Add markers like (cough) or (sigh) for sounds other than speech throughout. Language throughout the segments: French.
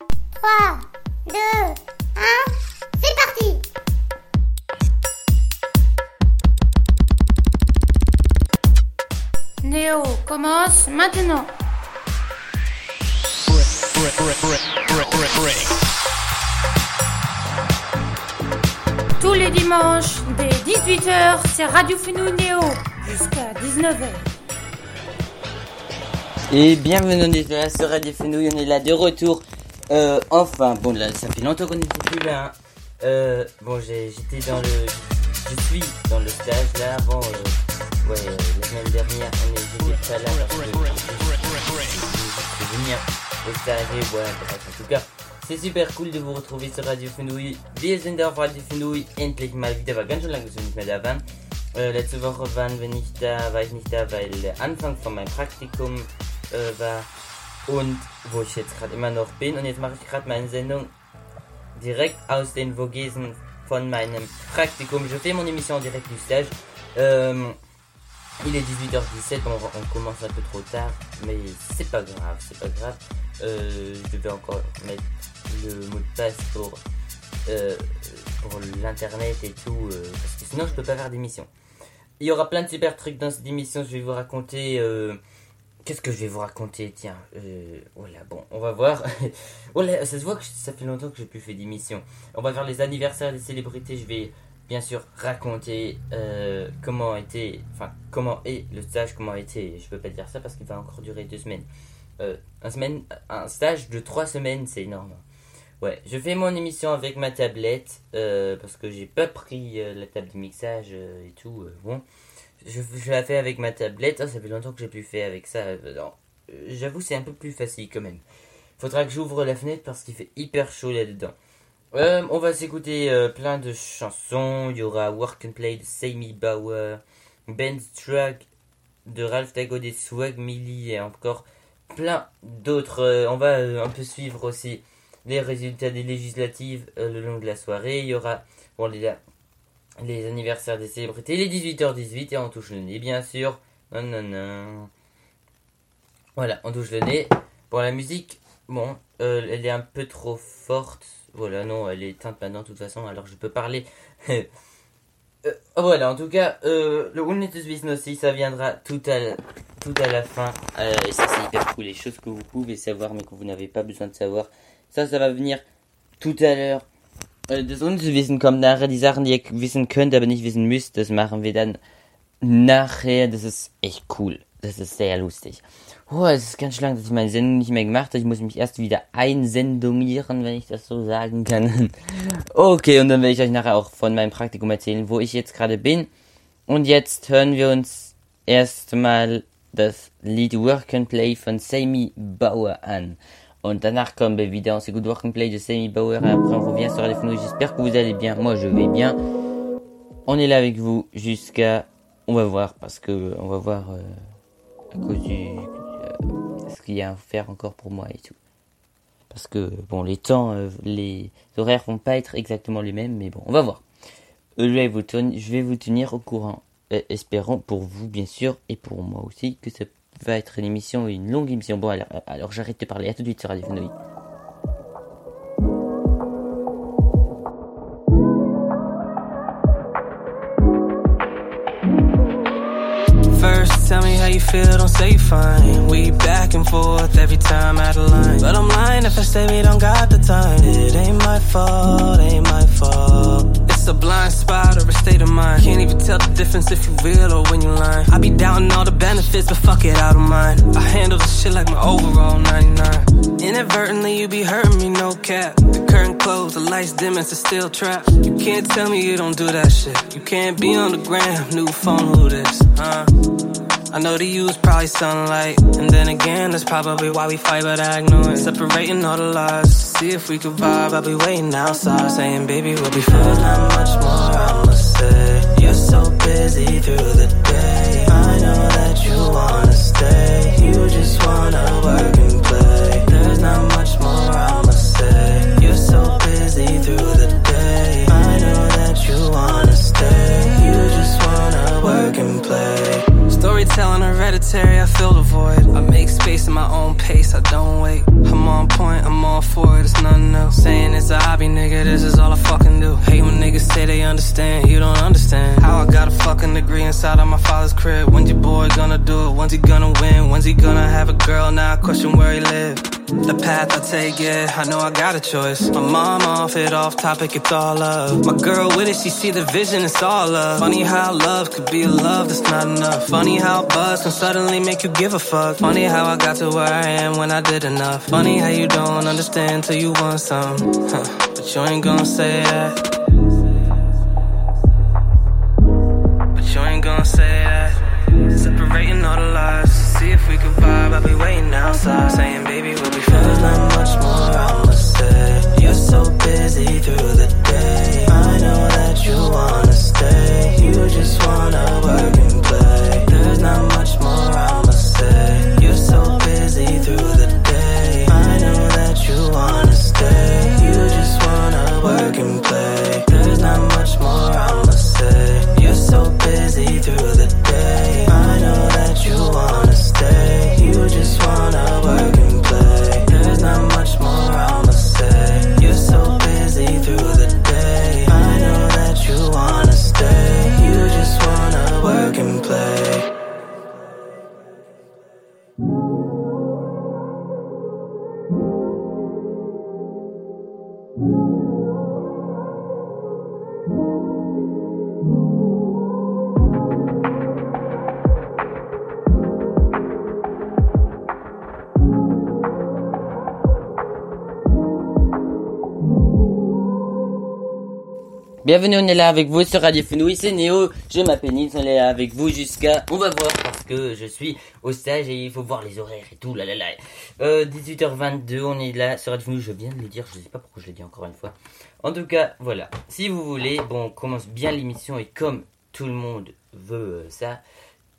3, 2, 1, c'est parti Néo commence maintenant. Tous les dimanches, dès 18h, c'est Radio Fenouil Néo, jusqu'à 19h. Et bienvenue est sur Radio Fenouil, on est là de retour. Euh, enfin, bon là, ça fait longtemps qu'on n'était plus là. hein. Euh, bon, j'étais dans le... Je suis dans le stage là avant... euh, ouais, euh, la semaine dernière, on est j'étais pas là parce que... Je venir au stage et voilà, bref, en tout cas... C'est super cool de vous retrouver sur Radio Fenouil. Wir sind auf Radio Fenouil endlich mal wieder. War ganz schön lange, dass wir nicht mehr da waren. Letzte Woche waren wir nicht da, war ich nicht da, weil der Anfang von meinem Praktikum äh, war und wo ich jetzt gerade immer noch bin. Und jetzt mache ich gerade meine Sendung direkt aus den Vogesen von meinem Praktikum. Je fais mon émission en direct du stage. Euh, il est 18h17, bon, on commence un peu trop tard, mais c'est pas grave, c'est pas grave. Euh, je vais encore mettre le mot de passe pour, euh, pour l'internet et tout, euh, parce que sinon je peux pas faire d'émission. Il y aura plein de super trucs dans cette émission, je vais vous raconter... Qu'est-ce que je vais vous raconter Tiens, euh, voilà, bon, on va voir. (laughs) voilà, ça se voit que ça fait longtemps que j'ai plus fait d'émission. On va faire les anniversaires des célébrités. Je vais bien sûr raconter euh, comment était, enfin comment est le stage, comment été. Je peux pas dire ça parce qu'il va encore durer deux semaines. Euh, un semaine, un stage de trois semaines, c'est énorme. Ouais, je fais mon émission avec ma tablette euh, parce que j'ai pas pris euh, la table de mixage et tout. bon, je, la fais avec ma tablette. Ah, ça fait longtemps que j'ai plus fait avec ça. Euh, euh, J'avoue, c'est un peu plus facile quand même. Faudra que j'ouvre la fenêtre parce qu'il fait hyper chaud là-dedans. Euh, on va s'écouter plein de chansons. Il y aura Work and Play de Sammy Bauer, Ben's Track de Ralph Tago des Swag Millie et encore plein d'autres. On va un peu suivre aussi les résultats des législatives le long de la soirée. Il y aura bon, les, les anniversaires des célébrités, les 18h18 et on touche le nez bien sûr. Non, non, non. Voilà, on touche le nez. Pour la musique, bon, euh, elle est un peu trop forte. Voilà, non, elle est éteinte maintenant de toute façon, alors je peux parler. (laughs) Euh, voilà, en tout cas, euh, le Unnettes Wissen aussi, ça viendra tout à, la- tout à la fin. Et ça, c'est hyper cool. Les choses que vous pouvez savoir, mais que vous n'avez pas besoin de savoir. Ça, ça va venir tout à l'heure. Äh, Das Unwissen kommt nachher. Die Sachen, die ihr wissen könnt, aber nicht wissen müsst, das machen wir dann nachher. Das ist echt cool. Das ist sehr lustig. Oh, es ist ganz schön lang, dass ich meine Sendung nicht mehr gemacht habe. Ich muss mich erst wieder einsendomieren, wenn ich das so sagen kann. (laughs) Okay, und dann werde ich euch nachher auch von meinem Praktikum erzählen, wo ich jetzt gerade bin. Und jetzt hören wir uns erstmal das Lied Work and Play von Sammy Bauer an. Und danach kommen wir wieder. On s'écoute Work and Play de Sammy Bauer. Et après, on revient sur les. J'espère que vous allez bien. Moi, je vais bien. On est là avec vous jusqu'à... On va voir, parce que on va voir euh, à cause du... euh, ce qu'il y a à faire encore pour moi et tout. Parce que, bon, les temps, euh, les horaires vont pas être exactement les mêmes, mais bon, on va voir. Euh, Je vais vous, ten- je vais vous tenir au courant. Espérons pour vous, bien sûr, et pour moi aussi, que ça va être une émission, une longue émission. Bon, alors, euh, alors j'arrête de parler. À tout de suite sur Radio Fenouil. First, tell me how you feel, don't say fine. We back and forth every time out of line. But I'm lying if I say we don't got the time. It ain't my fault, ain't my fault. A blind spot or a state of mind. Can't even tell the difference if you real or when you lying. I be doubting all the benefits, but fuck it, I don't mind. I handle this shit like my overall 99. Inadvertently, you be hurting me, no cap. The curtain closed, the lights dim, it's a still trap. You can't tell me you don't do that shit. You can't be on the gram, new phone, who this, huh? I know to is probably sunlight. And then again, that's probably why we fight, but I ignore it. Separating all the lies. See if we could vibe. I'll be waiting outside, saying, baby, we'll be fine. There's not much more I'ma say. You're so busy through the day. I know that you wanna stay. You just wanna work Storytelling hereditary, I fill the void. I make space in my own pace, I don't wait. I'm on point, All for it. It's nothing new. Saying it's a hobby, nigga, this is all I fucking do. Hate when niggas say they understand, you don't understand. How I got a fucking degree inside of my father's crib. When's your boy gonna do it? When's he gonna win? When's he gonna have a girl? Now I question where he live. The path I take, yeah, I know I got a choice. My mom off it, off topic, it's all love. My girl with it, she see the vision, it's all love. Funny how love could be a love that's not enough. Funny how buzz can suddenly make you give a fuck. Funny how I got to where I am when I did enough. Funny how you don't understand till you want some. Huh. But you ain't gonna say that. But you ain't gonna say that. Separating all the lies. See if we could vibe. I'll be waiting outside. Saying, Bienvenue, on est là avec vous sur Radio Fenouille, c'est Néo, je m'appelle Nils, on est là avec vous jusqu'à, on va voir parce que je suis au stage et il faut voir les horaires et tout, là là là. Euh, 18h22, on est là sur Radio Fenouille, je viens de le dire, je sais pas pourquoi je le dis encore une fois. En tout cas, voilà, si vous voulez, bon, on commence bien l'émission et comme tout le monde veut euh, ça,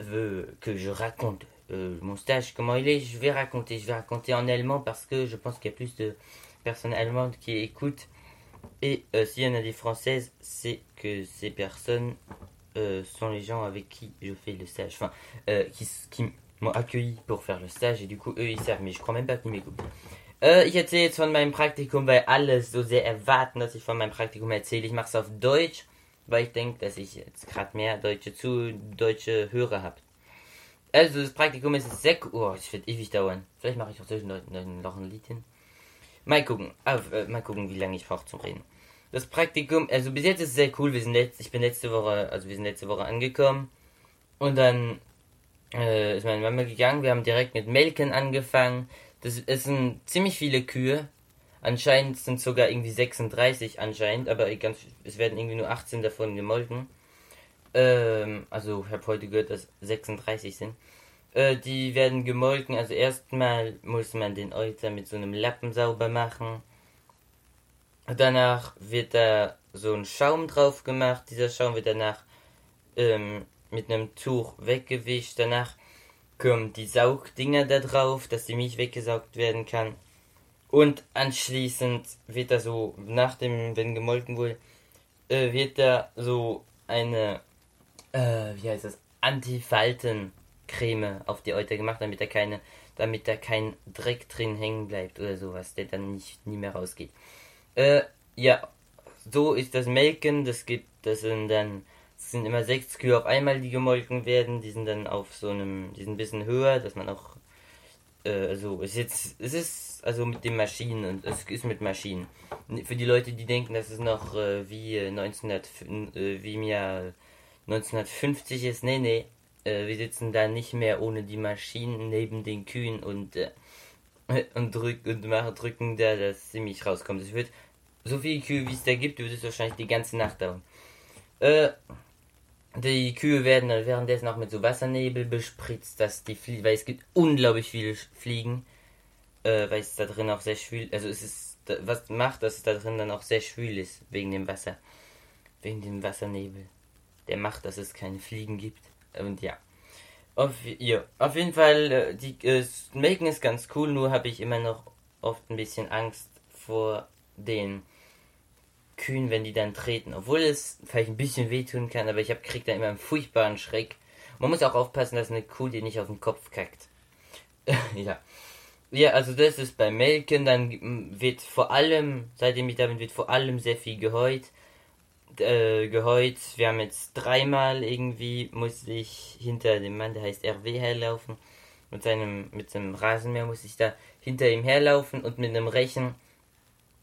veut que je raconte euh, mon stage, comment il est, je vais raconter, je vais raconter en allemand parce que je pense qu'il y a plus de personnes allemandes qui écoutent. Et euh, s'il y en a des françaises, c'est que ces personnes euh, sont les gens avec qui je fais le stage. Enfin, euh, qui, qui m'ont accueilli pour faire le stage et du coup, eux, ils savent. Mais je crois même pas qu'ils m'écoutent. Ich erzähle jetzt von meinem Praktikum, weil alle so sehr erwarten, dass ich von meinem Praktikum erzähle. Ich mache es auf Deutsch, weil ich denke, dass ich jetzt gerade mehr deutsche zu deutsche Hörer habe. Also das Praktikum ist sehr cool. Oh, es wird ewig dauern. Vielleicht mache ich auch zwischendurch noch ein Lied hin. Mal gucken. Äh, mal gucken, wie lange ich brauche zum Reden. Das Praktikum, also bis jetzt ist es sehr cool. Wir sind letzt, ich bin letzte Woche, also wir sind letzte Woche angekommen. Und dann äh, ist meine Mama gegangen. Wir haben direkt mit Melken angefangen. Das sind ziemlich viele Kühe. Anscheinend sind sogar irgendwie 36 anscheinend, aber ganz, es werden irgendwie nur 18 davon gemolken. Ähm, also ich habe heute gehört, dass 36 sind. Äh, die werden gemolken. Also erstmal muss man den Euter mit so einem Lappen sauber machen. Danach wird da so ein Schaum drauf gemacht. Dieser Schaum wird danach ähm, mit einem Tuch weggewischt. Danach kommen die Saugdinger da drauf, dass die Milch weggesaugt werden kann. Und anschließend wird da so, nach dem, wenn gemolken wurde, äh, wird da so eine, äh, wie heißt das, Antifaltencreme auf die Euter gemacht, damit da keine, damit da kein Dreck drin hängen bleibt oder sowas, der dann nicht nie mehr rausgeht. Äh, ja, so ist das Melken, das gibt, das sind dann, es sind immer sechs Kühe auf einmal, die gemolken werden, die sind dann auf so einem, die sind ein bisschen höher, dass man auch, äh, also, ist jetzt, es ist, also mit den Maschinen, und es ist mit Maschinen. Für die Leute, die denken, dass es noch, äh, wie äh, 1900, äh, wie im Jahr 1950 ist, nee, nee, äh, wir sitzen da nicht mehr ohne die Maschinen neben den Kühen und, äh, und, drück, und machen, drücken da, dass sie mich rauskommt. Es wird so viele Kühe, wie es da gibt, wird es wahrscheinlich die ganze Nacht dauern. Äh, die Kühe werden dann währenddessen auch mit so Wassernebel bespritzt, dass die Flie weil es gibt unglaublich viele Fliegen, äh, weil es da drin auch sehr schwül, also es ist, was macht, dass es da drin dann auch sehr schwül ist, wegen dem Wasser, wegen dem Wassernebel. Der macht, dass es keine Fliegen gibt. Und ja. Auf, ja, auf jeden Fall, äh, die äh, Melken ist ganz cool, nur habe ich immer noch oft ein bisschen Angst vor den Kühen, wenn die dann treten. Obwohl es vielleicht ein bisschen wehtun kann, aber ich hab, krieg dann immer einen furchtbaren Schreck. Man muss auch aufpassen, dass eine Kuh dir nicht auf den Kopf kackt. (laughs) ja. Ja, also das ist bei Melken, dann wird vor allem, seitdem ich da bin, wird vor allem sehr viel geheut. Äh, geheut. Wir haben jetzt dreimal irgendwie, musste ich hinter dem Mann, der heißt RW, herlaufen. Mit seinem, mit seinem Rasenmäher musste ich da hinter ihm herlaufen und mit einem Rechen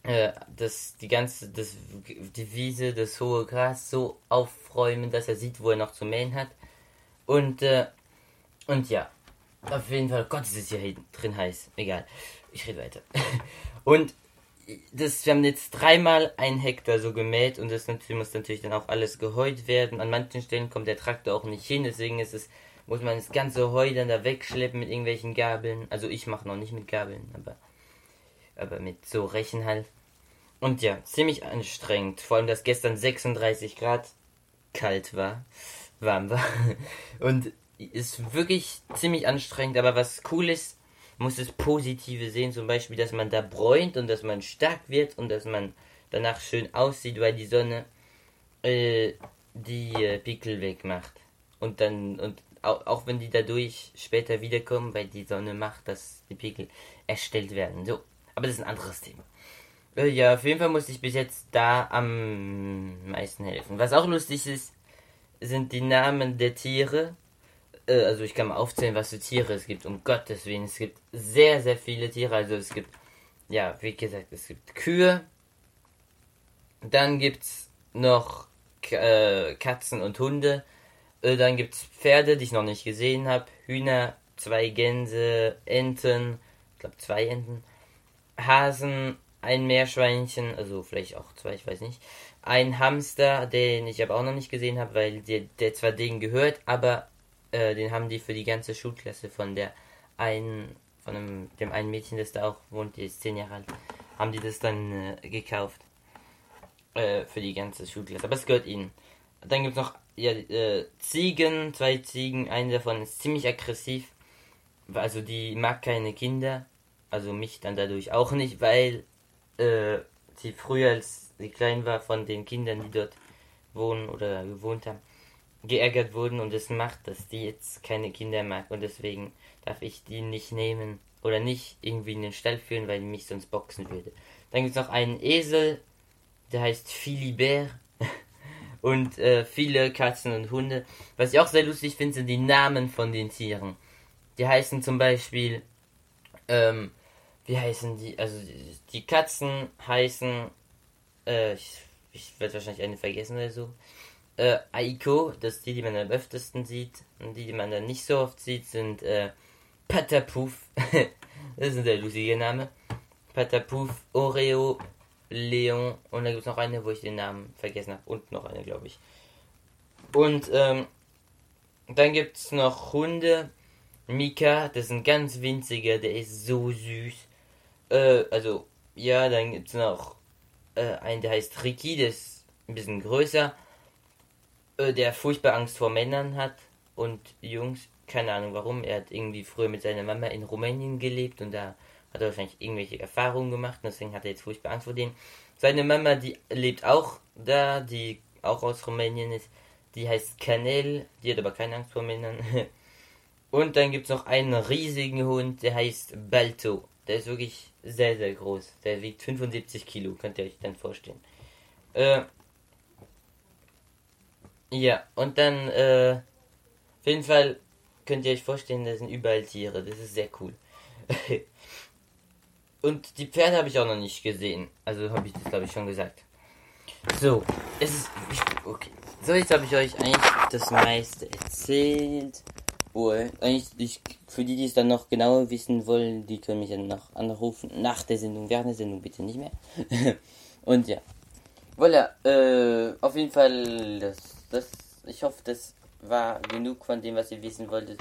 äh, das, die ganze, das, die Wiese, das hohe Gras so aufräumen, dass er sieht, wo er noch zu mähen hat. Und, äh, und ja, auf jeden Fall, Gott, ist es hier drin heiß. Egal, ich rede weiter. (laughs) Und das, wir haben jetzt dreimal ein Hektar so gemäht und das natürlich, muss natürlich dann auch alles geheut werden. An manchen Stellen kommt der Traktor auch nicht hin, deswegen ist es, muss man das ganze Heu dann da wegschleppen mit irgendwelchen Gabeln. Also ich mache noch nicht mit Gabeln, aber, aber mit so Rechen halt. Und ja, ziemlich anstrengend. Vor allem, dass gestern 36 Grad kalt war, warm war. (laughs) Und ist wirklich ziemlich anstrengend, aber was cool ist, muss das Positive sehen, zum Beispiel, dass man da bräunt und dass man stark wird und dass man danach schön aussieht, weil die Sonne äh, die äh, Pickel wegmacht. Und dann, und auch, auch wenn die dadurch später wiederkommen, weil die Sonne macht, dass die Pickel erstellt werden. So, aber das ist ein anderes Thema. Äh, ja, auf jeden Fall musste ich bis jetzt da am meisten helfen. Was auch lustig ist, sind die Namen der Tiere. Äh, also ich kann mal aufzählen, was für Tiere es gibt. Um Gottes Willen, es gibt sehr, sehr viele Tiere. Also es gibt, ja, wie gesagt, es gibt Kühe. Dann gibt's noch äh, Katzen und Hunde. Äh, dann gibt's Pferde, die ich noch nicht gesehen habe. Hühner, zwei Gänse, Enten, ich glaube zwei Enten. Hasen, ein Meerschweinchen, also vielleicht auch zwei, ich weiß nicht. Ein Hamster, den ich aber auch noch nicht gesehen habe, weil der, der zwar denen gehört, aber äh, den haben die für die ganze Schulklasse von der einen, von dem, dem einen Mädchen, das da auch wohnt, die ist zehn Jahre alt, haben die das dann äh, gekauft. Äh, für die ganze Schulklasse. Aber es gehört ihnen. Dann gibt es noch ja, äh, Ziegen, zwei Ziegen, eine davon ist ziemlich aggressiv. Also die mag keine Kinder. Also mich dann dadurch auch nicht, weil äh, sie früher, als sie klein war, von den Kindern, die dort wohnen oder gewohnt haben, geärgert wurden und es macht, dass die jetzt keine Kinder mag und deswegen darf ich die nicht nehmen oder nicht irgendwie in den Stall führen, weil die mich sonst boxen würde. Dann gibt es noch einen Esel, der heißt Philibert (laughs) und äh, viele Katzen und Hunde. Was ich auch sehr lustig finde, sind die Namen von den Tieren. Die heißen zum Beispiel, ähm, wie heißen die? Also die Katzen heißen, äh, ich, ich werde wahrscheinlich eine vergessen oder so. Äh, Aiko, das ist die, die man am öftesten sieht. Und die, die man dann nicht so oft sieht, sind äh, Patapuf. (laughs) das ist ein sehr lustiger Name. Patapuf, Oreo, Leon. Und da gibt es noch eine, wo ich den Namen vergessen habe. Und noch eine, glaube ich. Und ähm, dann gibt es noch Hunde. Mika, das ist ein ganz winziger, der ist so süß. Äh, also, ja, dann gibt es noch äh, einen, der heißt Ricky, der ist ein bisschen größer. Äh, der furchtbar Angst vor Männern hat und Jungs. Keine Ahnung warum. Er hat irgendwie früher mit seiner Mama in Rumänien gelebt und da hat er wahrscheinlich irgendwelche Erfahrungen gemacht. Und deswegen hat er jetzt furchtbar Angst vor denen. Seine Mama, die lebt auch da, die auch aus Rumänien ist. Die heißt Canel, die hat aber keine Angst vor Männern. (laughs) Und dann gibt es noch einen riesigen Hund, der heißt Balto. Der ist wirklich sehr, sehr groß. Der wiegt 75 Kilo, könnt ihr euch dann vorstellen. Äh, ja, und dann, äh, auf jeden Fall könnt ihr euch vorstellen, da sind überall Tiere. Das ist sehr cool. (laughs) und die Pferde habe ich auch noch nicht gesehen. Also habe ich das, glaube ich, schon gesagt. So, es ist. Okay. So, jetzt habe ich euch eigentlich das meiste erzählt. Wohl, eigentlich, ich, für die, die es dann noch genauer wissen wollen, die können mich dann noch anrufen. Nach der Sendung, während der Sendung bitte nicht mehr. (laughs) Und ja. Voilà, äh, auf jeden Fall, das, das, ich hoffe, das war genug von dem, was ihr wissen wolltet.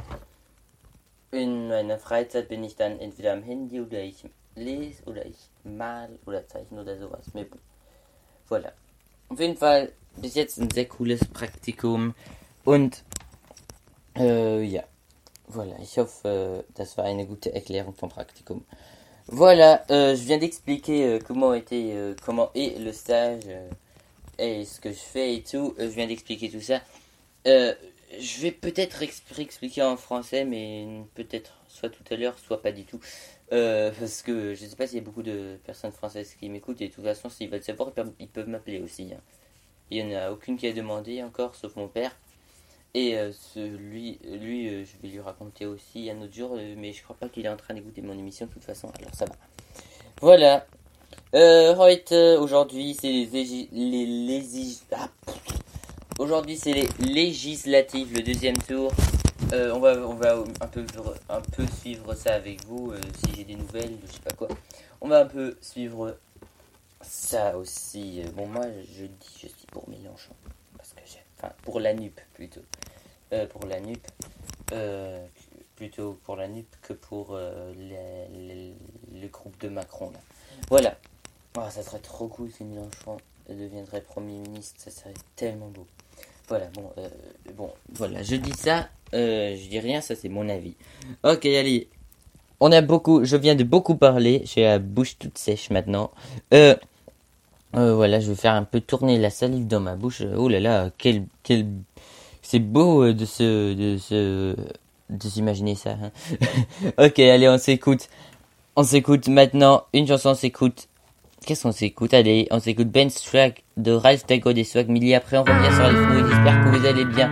In meiner Freizeit bin ich dann entweder am Handy oder ich lese oder ich mal oder zeichne oder sowas. Voilà. Auf jeden Fall bis jetzt ein sehr cooles Praktikum und äh, ja. Voilà, ich hoffe, das war eine gute Erklärung vom Praktikum. Voilà, euh, je viens d'expliquer euh, comment était, euh, comment est le stage euh, et ce que je fais et tout. Euh, je viens d'expliquer tout ça. Euh, je vais peut-être expliquer en français, mais peut-être soit tout à l'heure, soit pas du tout. Euh, (laughs) parce que je sais pas s'il y a beaucoup de personnes françaises qui m'écoutent et de toute façon, s'ils veulent savoir, ils peuvent, m'appeler aussi. hein. Il y en a aucune qui a demandé encore, sauf mon père. Et lui, je vais lui raconter aussi un autre jour, mais je crois pas qu'il est en train d'écouter mon émission de toute façon, alors ça va. Voilà. Euh, right, euh, aujourd'hui, c'est les, ah. Aujourd'hui, c'est les législatives, le deuxième tour. Euh, on va, on va un peu, un peu suivre ça avec vous, euh, si j'ai des nouvelles, je sais pas quoi. On va un peu suivre ça aussi. Bon, moi, je dis, je suis pour Mélenchon, parce que j'ai, enfin, pour la NUP plutôt, pour la NUP, plutôt pour la NUP que pour le groupe de Macron là. Voilà. Ah, ça serait trop cool si Mélenchon deviendrait Premier ministre, ça serait tellement beau. Voilà, bon, euh, bon, voilà, je dis ça, euh, je dis rien, ça c'est mon avis. Ok, allez, on a beaucoup, je viens de beaucoup parler, j'ai la bouche toute sèche maintenant. Euh, euh, voilà, je vais faire un peu tourner la salive dans ma bouche. Oh là là, quel, quel, c'est beau euh, de se, de se, de s'imaginer ça. hein. (laughs) ok, allez, on s'écoute. On s'écoute maintenant une chanson, on s'écoute. Qu'est-ce qu'on s'écoute? Allez, on s'écoute Ben Swag de Ralph Taco des Swag Milli. Après, on revient sur les fenouilles. J'espère que vous allez bien.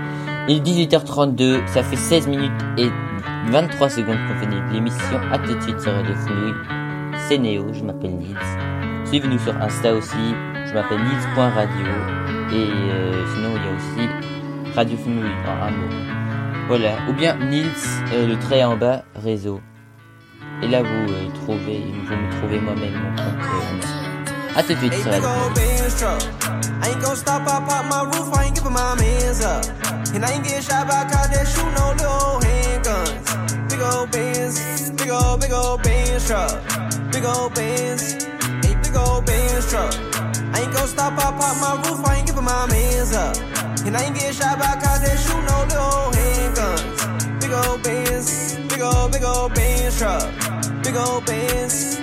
Il est 18h32, ça fait 16 minutes et 23 secondes qu'on finit l'émission. À tout de suite sur Radio Fenouil. C'est Néo, je m'appelle Nils. Suivez-nous sur Insta aussi. Je m'appelle Nils.radio. Et euh, sinon, il y a aussi Radio Fenouil en un. Voilà. Ou bien Nils, euh, le trait en bas, réseau. Et là, vous euh, trouvez, vous me trouvez moi-même mon compte. à tout de suite sur truck. I ain't gon' stop, I pop my roof, I ain't giving my mans up. And I ain't get shot by cop that shoot no little handguns. Big old Benz, big old, big old Benz truck. Big old Benz.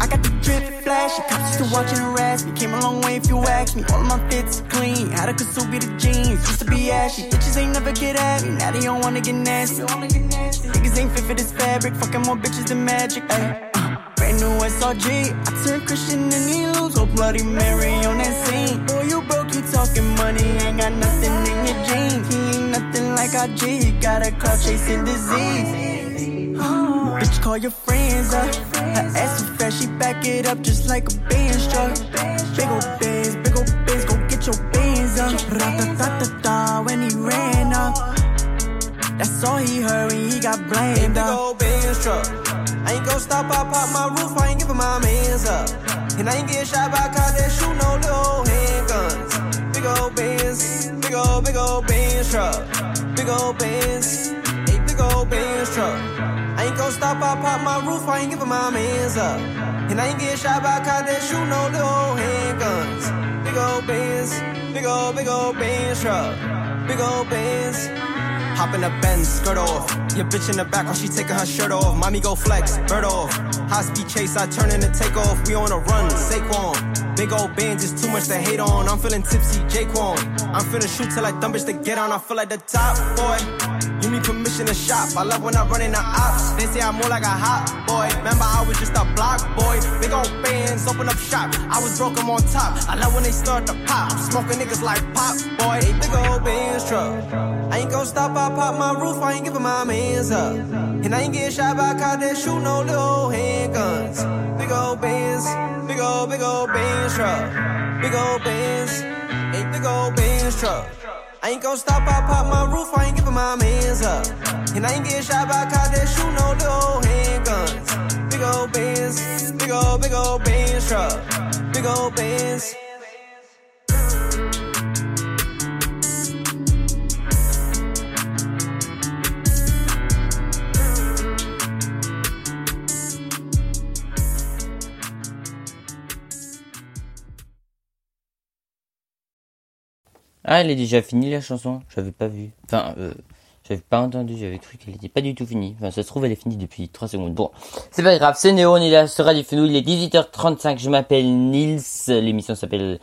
I got the drip flash, cops used to watch and harass me. Came a long way if you ask me. All of my fits clean, had a Kasubi the jeans. Used to be ashy, bitches ain't never get at me. Now they don't wanna get nasty. Niggas ain't fit for this fabric, fucking more bitches than magic. Ay. Brand new SRG, I turned Christian and he lose. Oh Bloody Mary on that scene. Boy, you broke, you talking money, ain't got nothing in your jeans. He ain't nothing like IG, got a cloud chasing disease. Oh, Bitch, call your friends up. Her ass so fast, she back it up just like a Benz truck. Big ol' Benz, big ol' Benz, go get your Benz up. Ra-ta-ta-ta-ta when he ran up. That's all he heard when he got blamed big up. old Benz truck. I ain't gon' stop, I pop my roof, I ain't giving my mans up. And I ain't get shot by cop that shoot no little handguns. Big old Benz, big old, big old Benz truck. Big old Benz, hey, big old Benz truck. I ain't gon' stop, I pop my roof, I ain't giving my mans up. And I ain't get shot by cop that shoot no little handguns. Big old Benz, big old, big old Benz truck. Big old Benz. Hop in the Benz, skirt off. Your bitch in the back while she taking her shirt off. Mommy go flex, bird off. High speed chase, I turn in the take off. We on a run, Saquon. Big old bands is too much to hate on. I'm feeling tipsy, Jaquan. I'm finna shoot till I dumb bitch to get on. I feel like the top boy. You need permission to shop. I love when I run in the ops. They say I'm more like a hot boy. Remember, I was just a block boy. Big old bands, open up shop. I was broke, I'm on top. I love when they start to pop. Smoking niggas like pop boy. Hey, big old bands truck. I ain't gon' stop, I pop my roof, I ain't giving my mans up. And I ain't getting shot by cop that shoot no little handguns. Big old bands, big old, big old bands truck. Big old bands, hey, big old bands truck. I ain't gon' stop, I pop my roof, I ain't giving my mans up. And I ain't getting shot by a cop that shoot no little handguns. Big old bands, big old, big old bands truck. Big old bands. Ah, elle est déjà finie la chanson J'avais pas vu. Enfin, euh, j'avais pas entendu, j'avais cru qu'elle était pas du tout finie. Enfin, ça se trouve, elle est finie depuis 3 secondes. Bon, c'est pas grave, c'est Néo, on est là sur Radio Fenouil, il est 18h35, je m'appelle Nils, l'émission s'appelle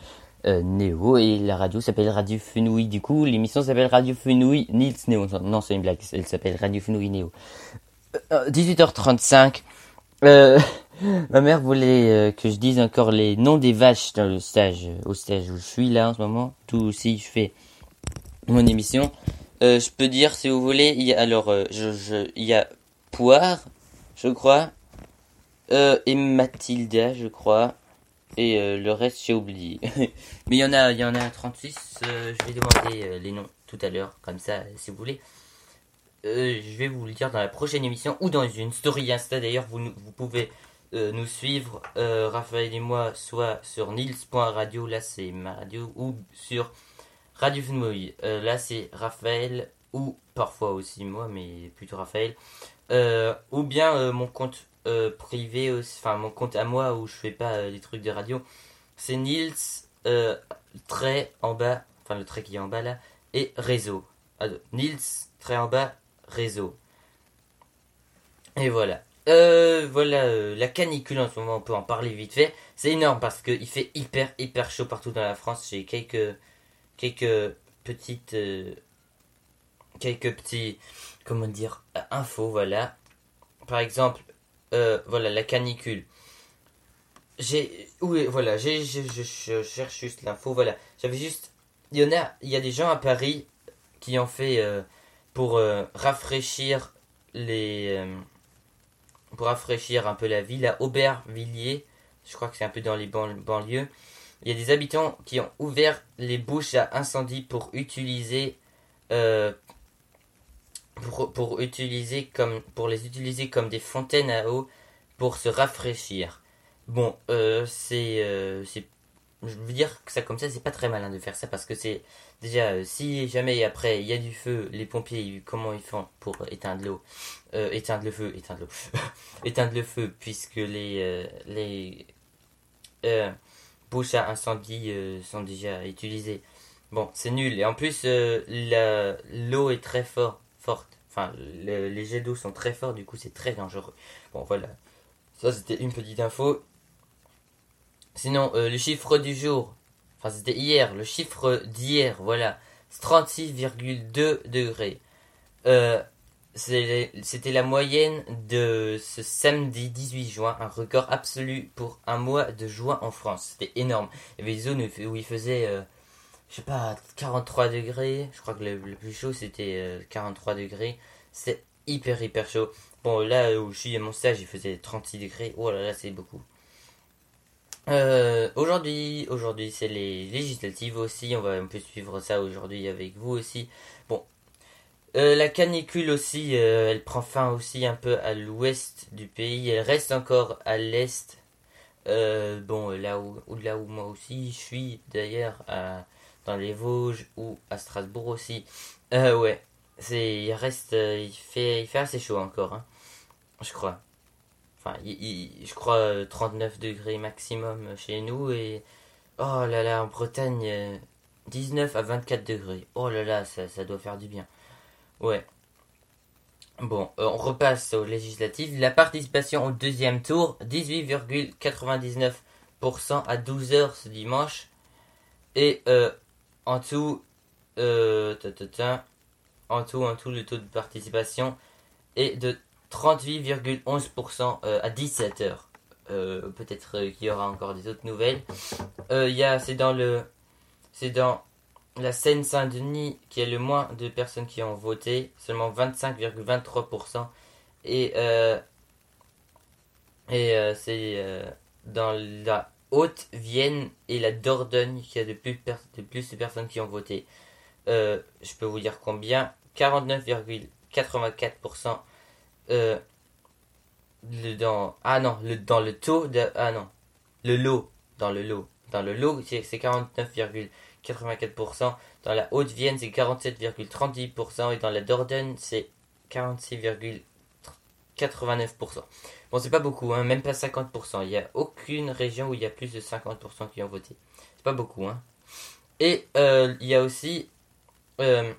euh, Néo et la radio s'appelle Radio Fenouil. Du coup, l'émission s'appelle Radio Fenouil, Nils Néo. Non, c'est une blague, elle s'appelle Radio Fenouil Néo. euh, 18h35. Euh, ma mère voulait euh, que je dise encore les noms des vaches dans le stage, au stage où je suis là en ce moment. Tout aussi, je fais mon émission. Euh, je peux dire si vous voulez. Il y a, alors, euh, y a Poire, je crois, et Mathilda, je crois, et le reste j'ai oublié. (laughs) Mais il y en a, y en a 36. euh, je vais demander les noms tout à l'heure, comme ça, si vous voulez. Je vais vous le dire dans la prochaine émission ou dans une story Insta. D'ailleurs, vous, vous pouvez euh, nous suivre, euh, Raphaël et moi, soit sur nils.radio, là c'est ma radio, ou sur Radio Funmoy. Euh, là c'est Raphaël, ou parfois aussi moi, mais plutôt Raphaël. Euh, ou bien euh, mon compte euh, privé, enfin mon compte à moi où je fais pas des trucs de radio. C'est Nils, trait en bas, enfin le trait qui est en bas là, et réseau. Ah, Nils, trait en bas, réseau. Et voilà. Euh, voilà, euh, la canicule en ce moment, on peut en parler vite fait. C'est énorme parce qu'il fait hyper, hyper chaud partout dans la France. J'ai quelques, quelques petites, euh, quelques petits, comment dire, infos, voilà. Par exemple, voilà, la canicule. J'ai, oui, voilà, j'ai, je, cherche juste l'info, voilà. J'avais juste, il y il y a des gens à Paris qui ont fait pour rafraîchir les, pour rafraîchir un peu la ville à Aubervilliers. Je crois que c'est un peu dans les ban- banlieues. Il y a des habitants qui ont ouvert les bouches à incendie pour utiliser euh, pour, utiliser comme pour les utiliser comme des fontaines à eau pour se rafraîchir. Bon, euh, c'est euh, c'est je veux dire que ça comme ça c'est pas très malin de faire ça parce que c'est déjà euh, si jamais après il y a du feu, les pompiers comment ils font pour éteindre l'eau, euh, éteindre le feu, éteindre l'eau, (laughs) éteindre le feu puisque les euh, les bouches à incendie sont déjà utilisées. Bon, c'est nul et en plus l'eau est très fort, forte. Enfin, le- les jets d'eau sont très forts, du coup c'est très dangereux. Bon, voilà. Ça c'était une petite info. Sinon, euh, le chiffre du jour, enfin c'était hier, le chiffre d'hier, voilà, c'est 36,2 degrés. Euh, C'était la moyenne de ce samedi 18 juin, un record absolu pour un mois de juin en France. C'était énorme. Il y avait des zones où il faisait, euh, je sais pas, 43 degrés. Je crois que le, plus chaud c'était euh, 43 degrés. C'est hyper hyper chaud. Bon, là où je suis à mon stage, il faisait 36 degrés. Oh là là, c'est beaucoup. Euh, aujourd'hui, aujourd'hui c'est les législatives aussi. On va un peu suivre ça aujourd'hui avec vous aussi. Bon, Euh, la canicule aussi, euh, elle prend fin aussi un peu à l'ouest du pays. Elle reste encore à l'est. Bon, là où, là où moi aussi je suis d'ailleurs, dans les Vosges ou à Strasbourg aussi. Ouais, c'est, il reste, il fait, il fait assez chaud encore, hein, je crois. Enfin, je crois euh, 39 degrés maximum chez nous et oh là là en Bretagne euh, 19 à 24 degrés. Oh là là, ça, doit faire du bien. Ouais. Bon, euh, on repasse aux législatives. La participation au deuxième tour, 18,99% à 12h ce dimanche. Et euh, en tout, euh, en tout, en tout, le taux de participation est de 38,11% euh, à 17h. Euh, Peut-être euh, qu'il y aura encore des autres nouvelles. C'est dans le, c'est dans la Seine-Saint-Denis qui a le moins de personnes qui ont voté, seulement 25,23%. Et, et c'est dans la Haute-Vienne et la Dordogne qui a de plus, de plus de personnes qui ont voté. Je peux vous dire combien? 49,84% euh, le dans ah non le dans le taux de ah non le lot dans le lot dans le lot c'est c'est 49,84% dans la Haute-Vienne c'est 47,38% et dans la Dordogne c'est 46,89% bon c'est pas beaucoup hein, même pas 50% il y a aucune région où il y a plus de 50% qui ont voté. C'est pas beaucoup hein. Et euh, il y a aussi euh,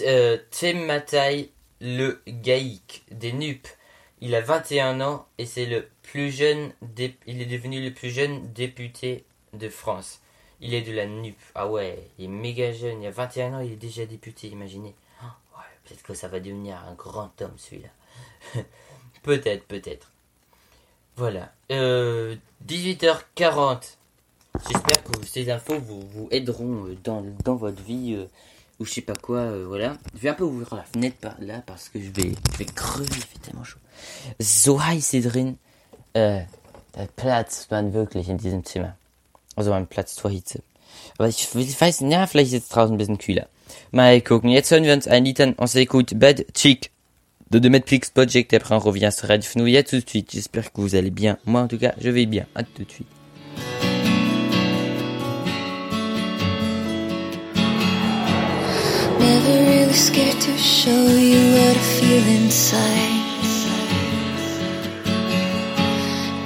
euh, le Gaïk des NUP. Il a 21 ans et c'est le plus jeune dé- il est devenu le plus jeune député de France. Il est de la NUP. Ah ouais, il est méga jeune, il a 21 ans, il est déjà député, imaginez. Ouais, peut-être que ça va devenir un grand homme celui-là. (laughs) peut-être, peut-être. Voilà. Euh, 18h40. J'espère que ces infos vous, vous aideront euh, dans, dans votre vie euh, je sais pas quoi. euh, voilà. Je vais un peu ouvrir la fenêtre par là parce que je vais, je vais crever. Il fait tellement chaud. So heiß drin. Der Platz man wirklich in diesem Zimmer. Also ein Platz vor Hitze. Aber ich, weiß, ja, vielleicht ist es draußen ein bisschen kühler. Mal gucken. Jetzt hören wir uns ein Lied an. On s'écoute Bad Chick de The Netflix Project. Après, on revient sur Radio. À tout de suite. J'espère que vous allez bien. Moi, en tout cas, je vais bien. À tout de suite. Never really scared to show you what I feel inside.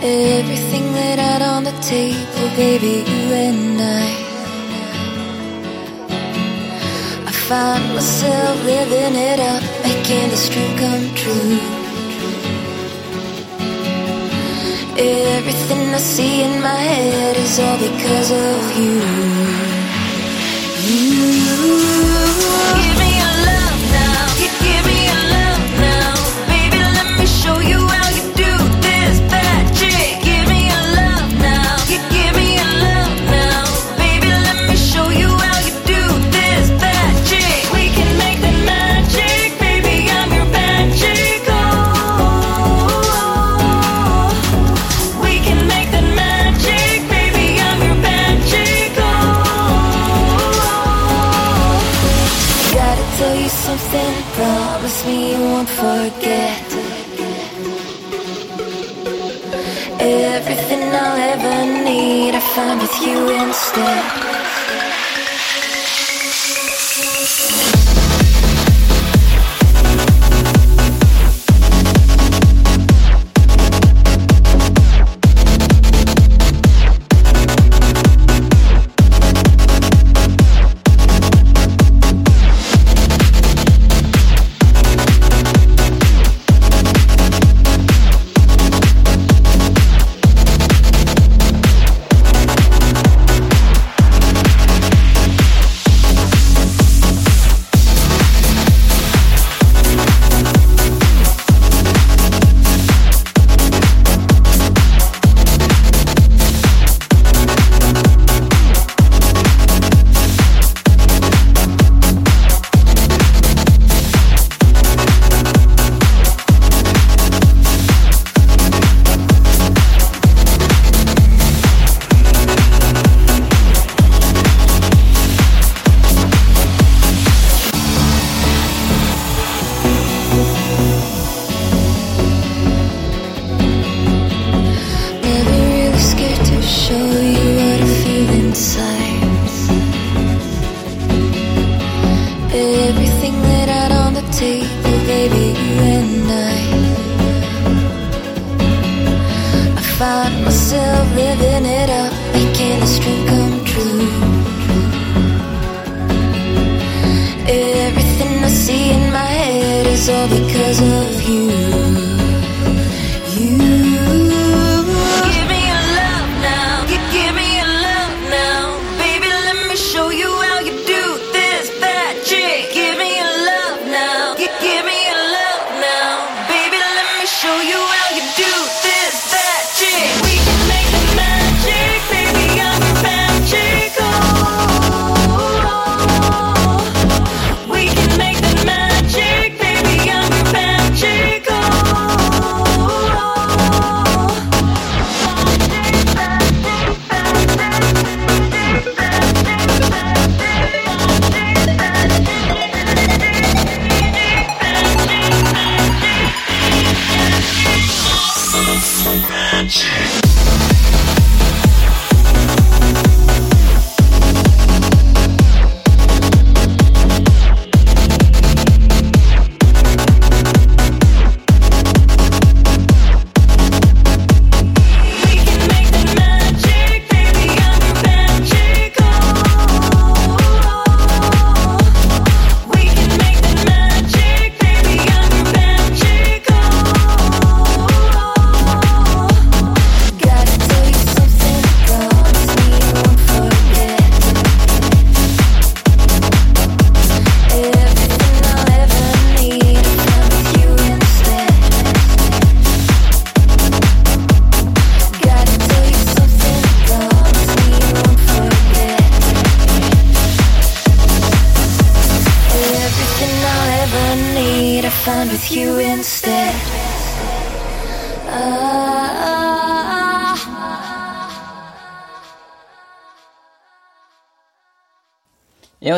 Everything laid out on the table, baby, you and I. I find myself living it up, making this dream come true. Everything I see in my head is all because of you. Give me your love tell you something, promise me you won't forget. Everything I'll ever need, I find with you instead.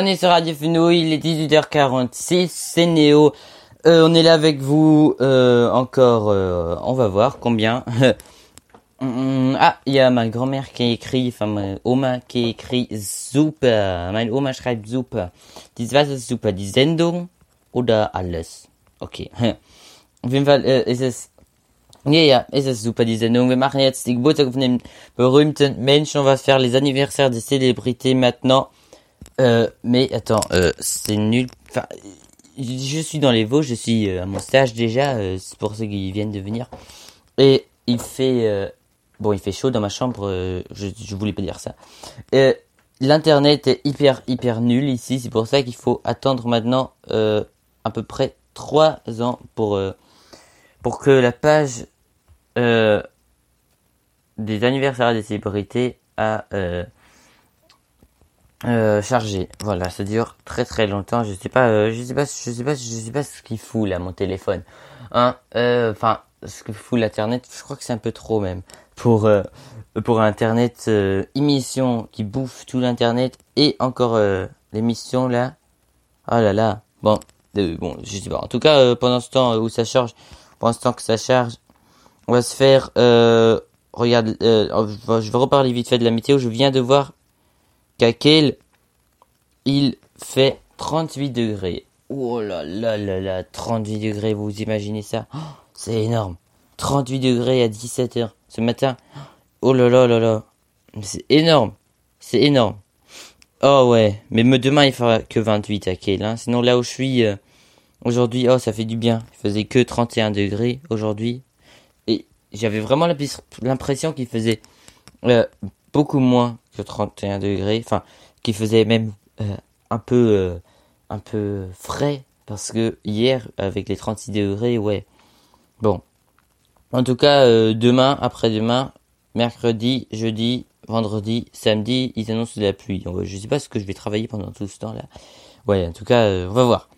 Est sur Radio Fenouil, il est 18h46, c'est Néo. Euh, on est là avec vous euh, encore, euh, on va voir combien. Hum, (laughs) ah, il y a ma grand-mère qui écrit, enfin ma Oma qui écrit super. Meine Oma schreibt super. Die was ist super? Die Sendung oder alles? Okay. (laughs) Auf jeden Fall äh, ist Ja, ja, es super, die Sendung. Wir machen jetzt die Geburtstag von dem berühmten Menschen. On va faire les anniversaires des célébrités maintenant. Euh, mais attends, euh, c'est nul. Enfin, je suis dans les Vosges, je suis euh, à mon stage déjà. euh, c'est pour ceux qui viennent de venir. Et il fait, bon, il fait chaud dans ma chambre. je, je voulais pas dire ça. L'internet est hyper hyper nul ici. C'est pour ça qu'il faut attendre maintenant à peu près trois ans pour pour que la page des anniversaires des célébrités a euh, chargé. Voilà, ça dure très très longtemps. Je sais pas, euh, je sais pas, je sais pas, je sais pas ce qu'il fout là mon téléphone. Hein, euh, enfin, ce que fout l'internet, je crois que c'est un peu trop même pour euh, pour internet euh, émission qui bouffe tout l'internet et encore l'émission là. Oh là là. Bon, bon, je sais pas. En tout cas, pendant ce temps où ça charge, pendant ce temps que ça charge, on va se faire. Regarde, euh, je vais reparler vite fait de la météo. Je viens de voir Kiel, il fait 38 degrés. Oh là là là là, 38 degrés, vous imaginez ça? Oh, C'est énorme. 38 degrés à 17h ce matin. Oh là là là là. C'est énorme. C'est énorme. Oh ouais, mais demain il fera que 28 à Kiel. Hein. Sinon là où je suis euh, aujourd'hui, oh ça fait du bien. Il faisait que 31 degrés aujourd'hui. Et j'avais vraiment l'imp- l'impression qu'il faisait euh, beaucoup moins que 31 degrés. Enfin, qu'il faisait même euh, un peu euh, un peu frais. Parce que hier, avec les 36 degrés, ouais. Bon. En tout cas, euh, demain, après-demain, mercredi, jeudi, vendredi, samedi, ils annoncent de la pluie. Donc, je sais pas ce que je vais travailler pendant tout ce temps-là. Ouais, en tout cas, on va voir.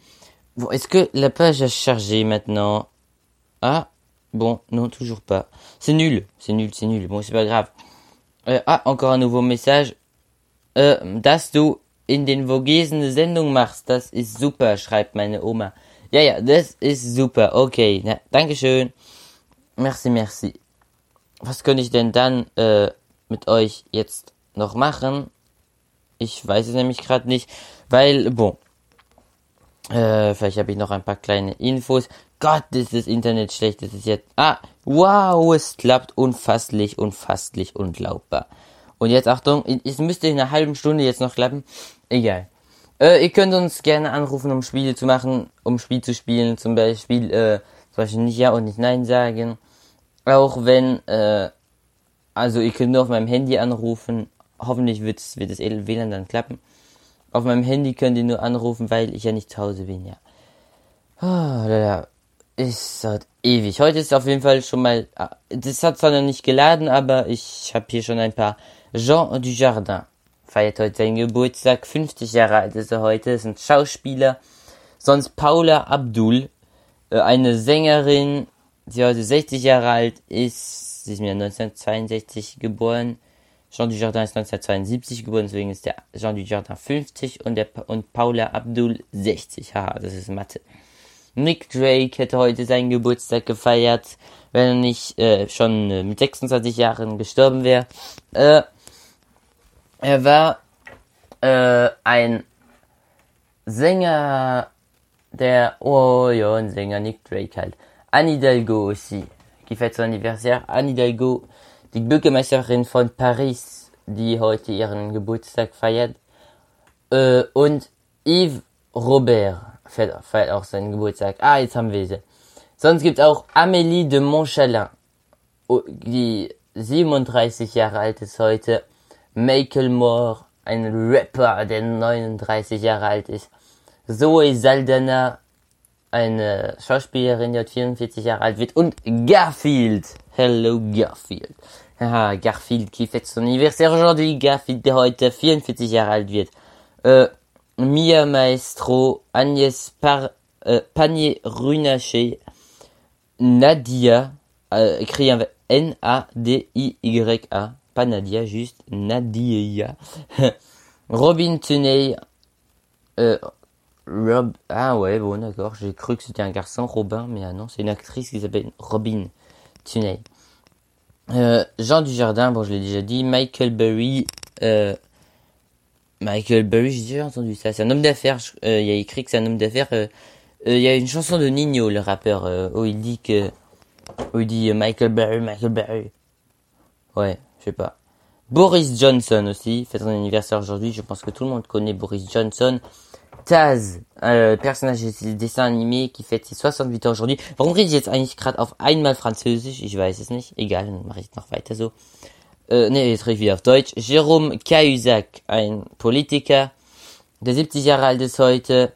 Bon, est-ce que la page a chargé maintenant? Ah, bon, non, toujours pas. C'est nul, c'est nul, c'est nul. Bon, c'est pas grave. Euh, ah, encore un nouveau message. Äh, dass du in den Vogesen eine Sendung machst, das ist super, schreibt meine Oma. Ja, ja, das ist super. Okay, na, Dankeschön. Merci, merci. Was könnte ich denn dann äh, mit euch jetzt noch machen? Ich weiß es nämlich gerade nicht, weil, bon. Äh, vielleicht habe ich noch ein paar kleine Infos. Gott, ist das Internet schlecht. Das ist jetzt. Ah, wow, es klappt unfasslich, unfasslich, unglaubbar. Und jetzt Achtung, es müsste in einer halben Stunde jetzt noch klappen. Egal. Äh, ihr könnt uns gerne anrufen, um Spiele zu machen, um Spiel zu spielen. Zum Beispiel, äh, zum Beispiel nicht Ja und nicht Nein sagen. Auch wenn, äh, also ihr könnt nur auf meinem Handy anrufen. Hoffentlich wird's, wird das WLAN dann klappen. Auf meinem Handy könnt ihr nur anrufen, weil ich ja nicht zu Hause bin, ja. Ah, lala. Ist halt ewig. Heute ist auf jeden Fall schon mal, ah, das hat zwar noch nicht geladen, aber ich habe hier schon ein paar. Jean Dujardin feiert heute seinen Geburtstag, 50 Jahre alt ist er heute, ist ein Schauspieler. Sonst Paula Abdul, äh, eine Sängerin, die heute 60 Jahre alt ist. Sie ist mir 1962 geboren. Jean Dujardin ist 1972 geboren, deswegen ist der Jean Dujardin 50 und der und Paula Abdul 60. Haha, das ist Mathe. Nick Drake hätte heute seinen Geburtstag gefeiert, wenn er nicht äh, schon äh, mit 26 Jahren gestorben wäre. Äh, er war äh, ein Sänger, der, oh ja, ein Sänger, Nick Drake halt. Anne Hidalgo aussi, qui fête son anniversaire. Anne Hidalgo, die Bürgermeisterin von Paris, die heute ihren Geburtstag feiert. Äh, und Yves Robert feiert, feiert auch seinen Geburtstag. Ah, jetzt haben wir sie. Sonst gibt's auch Amélie de Montchalin, die 37 Jahre alt ist heute. Michael Moore, ein Rapper, der 39 Jahre alt ist. Zoe Saldana, eine Schauspielerin, die heute 44 Jahre alt wird. Und Garfield. Hello Garfield. Haha, Garfield qui fête son anniversaire aujourd'hui. Garfield, der heute 44 Jahre alt wird. Äh, Mia Maestro, Agnès Par euh, Panier Runacher, Nadia, euh, écrit N-A-D-I-Y-A, pas Nadia, juste Nadia, (laughs) Robin Tunney, euh, Rob, ah ouais, bon d'accord, j'ai cru que c'était un garçon, Robin, mais ah non, c'est une actrice qui s'appelle Robin Tunney. Euh, Jean Dujardin, bon je l'ai déjà dit, Michael Berry, euh, Michael Berry, j'ai déjà entendu ça, c'est un homme d'affaires, euh, il y a écrit que c'est un homme d'affaires, euh, euh, il y a une chanson de Nino, le rappeur, euh, où il dit que, où il dit euh, Michael Berry, Michael Berry. Ouais, je sais pas. Boris Johnson aussi, fait son anniversaire aujourd'hui, je pense que tout le monde connaît Boris Johnson. Taz, äh, personnage des dessins animés qui fête ses 68 ans aujourd'hui. Warum rede ich jetzt eigentlich gerade auf einmal Französisch? Ich weiß es nicht. Egal, mache ich noch weiter so. Äh, ne, jetzt rede ich wieder auf Deutsch. Jérôme Cahuzac, ein Politiker, der 70 Jahre alt ist heute.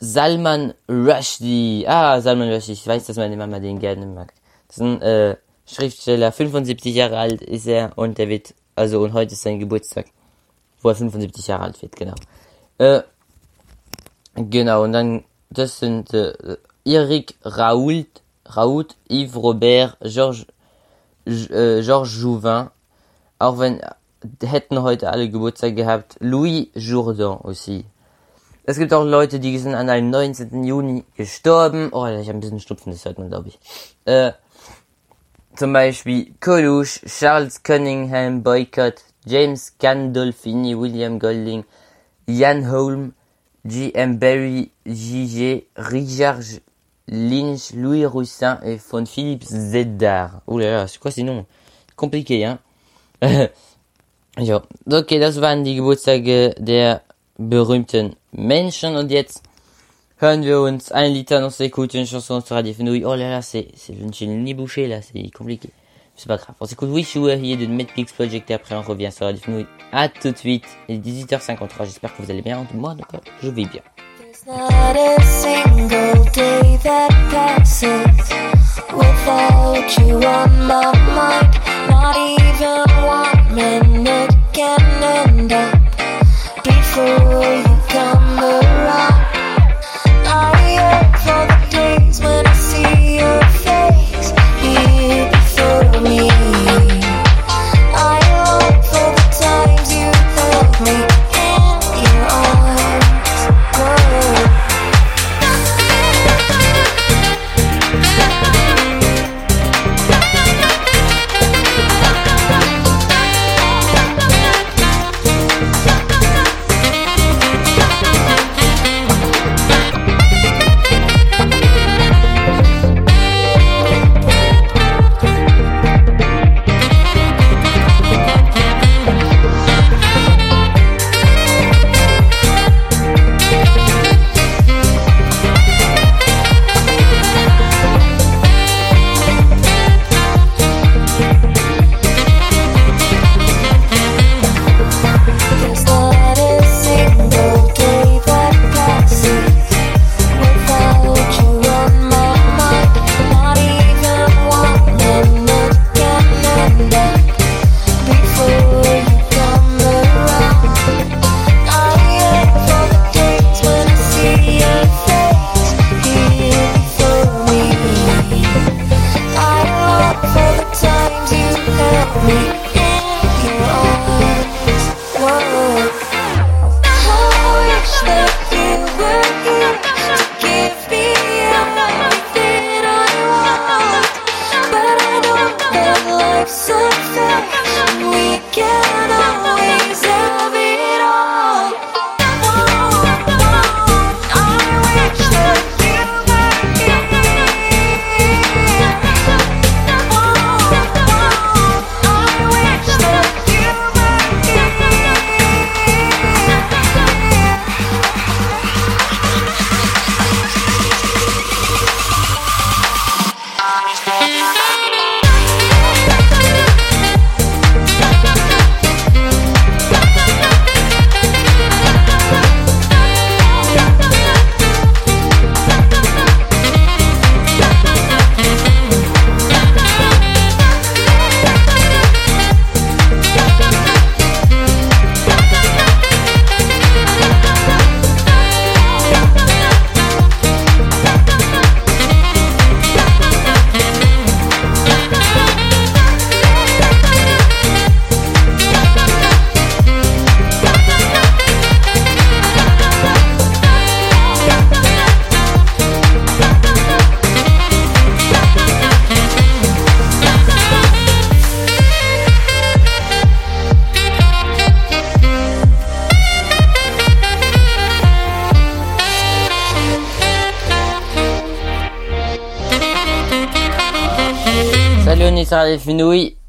Salman Rushdie. Ah, Salman Rushdie. Ich weiß, dass meine Mama den gerne mag. Das ist ein äh, Schriftsteller, 75 Jahre alt ist er und der wird, also und heute ist sein Geburtstag, wo er 75 Jahre alt wird, genau. Äh, Genau, und dann, das sind äh, Eric Raoult, Raoult, Yves Robert, Georges äh, Georges Jouvin, auch wenn hätten heute alle Geburtstag gehabt, Louis Jourdan aussi. Es gibt auch Leute, die sind an einem 19. Juni gestorben. Oh, ich habe ein bisschen Schnupfen, das hört man, glaube ich. Äh, zum Beispiel Coluche, Charles Cunningham, Boycott, James Gandolfini, William Golding, Ian Holm, G.M. Barry, J.G. Richard Lynch, Louis Roussin et von Philippe Zeddar. Oh là là, c'est quoi ces noms Compliqué, hein (laughs) Ja, okay, das waren die Geburtstage der berühmten Menschen und jetzt hören wir uns un Lied dans ces écoute une chanson sur Radio Fenouille. Oh là là, c'est, c'est, je ne suis ni bouché là, c'est compliqué. C'est pas grave. On s'écoute Wish You Were Here de Netflix Project et après on revient sur Radio Fenouille. À tout de suite. Il est 18h53. J'espère que vous allez bien. Moi, d'accord, je vais bien. Not a single day that passes without you on my mind.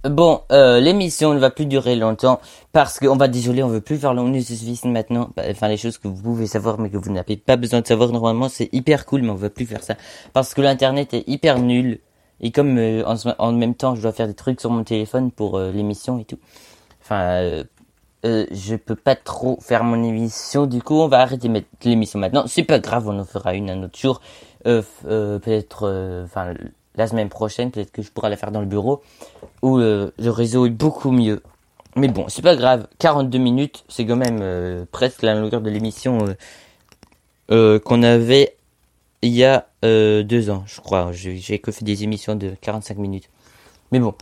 Bon, euh, l'émission ne va plus durer longtemps parce qu'on va désolé, on veut plus faire le wissen maintenant. Bah, Enfin, les choses que vous pouvez savoir mais que vous n'avez pas besoin de savoir normalement, c'est hyper cool, mais on veut plus faire ça parce que l'internet est hyper nul. Et comme euh, en, même temps, je dois faire des trucs sur mon téléphone pour euh, l'émission et tout. Enfin, je peux pas trop faire mon émission. Du coup, on va arrêter l'émission maintenant. C'est pas grave, on en fera une un autre jour. Peut-être, enfin, la semaine prochaine, peut-être que je pourrai la faire dans le bureau où euh, le réseau est beaucoup mieux. Mais bon, c'est pas grave. 42 minutes, c'est quand même euh, presque la longueur de l'émission euh, qu'on avait il y a deux ans, je crois. J'ai que fait des émissions de 45 minutes. Mais bon,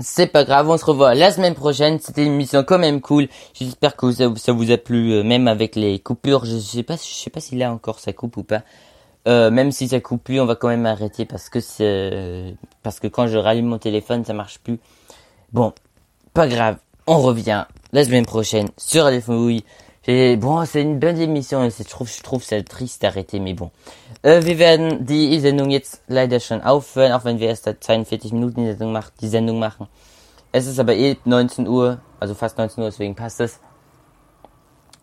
c'est pas grave, on se revoit la semaine prochaine. C'était une émission quand même cool. J'espère que ça, vous a plu, même avec les coupures. Je sais je sais pas si là encore ça coupe ou pas. Euh, même si ça coupe plus, on va quand même arrêter parce que c'est parce que quand je rallume mon téléphone, ça marche plus. Bon, pas grave, on revient la semaine prochaine sur les fouilles. Et bon, c'est une bonne émission. et Je trouve, je trouve triste d'arrêter, mais bon. Äh, wir werden die Sendung jetzt leider schon aufhören, auch wenn wir erst seit 42 Minuten die Sendung, macht, die Sendung machen. Es ist aber eh 19 Uhr, also fast 19 Uhr, deswegen passt es.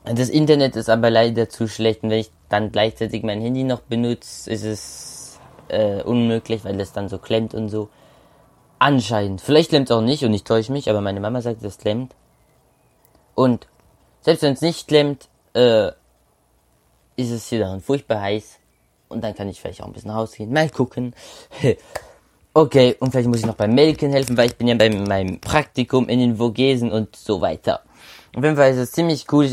Das Internet ist aber leider zu schlecht und wenn ich dann gleichzeitig mein Handy noch benutze, ist es äh, unmöglich, weil das dann so klemmt und so. Anscheinend. Vielleicht klemmt es auch nicht und ich täusche mich, aber meine Mama sagt, es klemmt. Und selbst wenn es nicht klemmt, äh, ist es hier dann furchtbar heiß. Und dann kann ich vielleicht auch ein bisschen rausgehen. Mal gucken. (laughs) okay, und vielleicht muss ich noch beim Melken helfen, weil ich bin ja bei meinem Praktikum in den Vogesen und so weiter. Auf jeden Fall ist es ziemlich cool.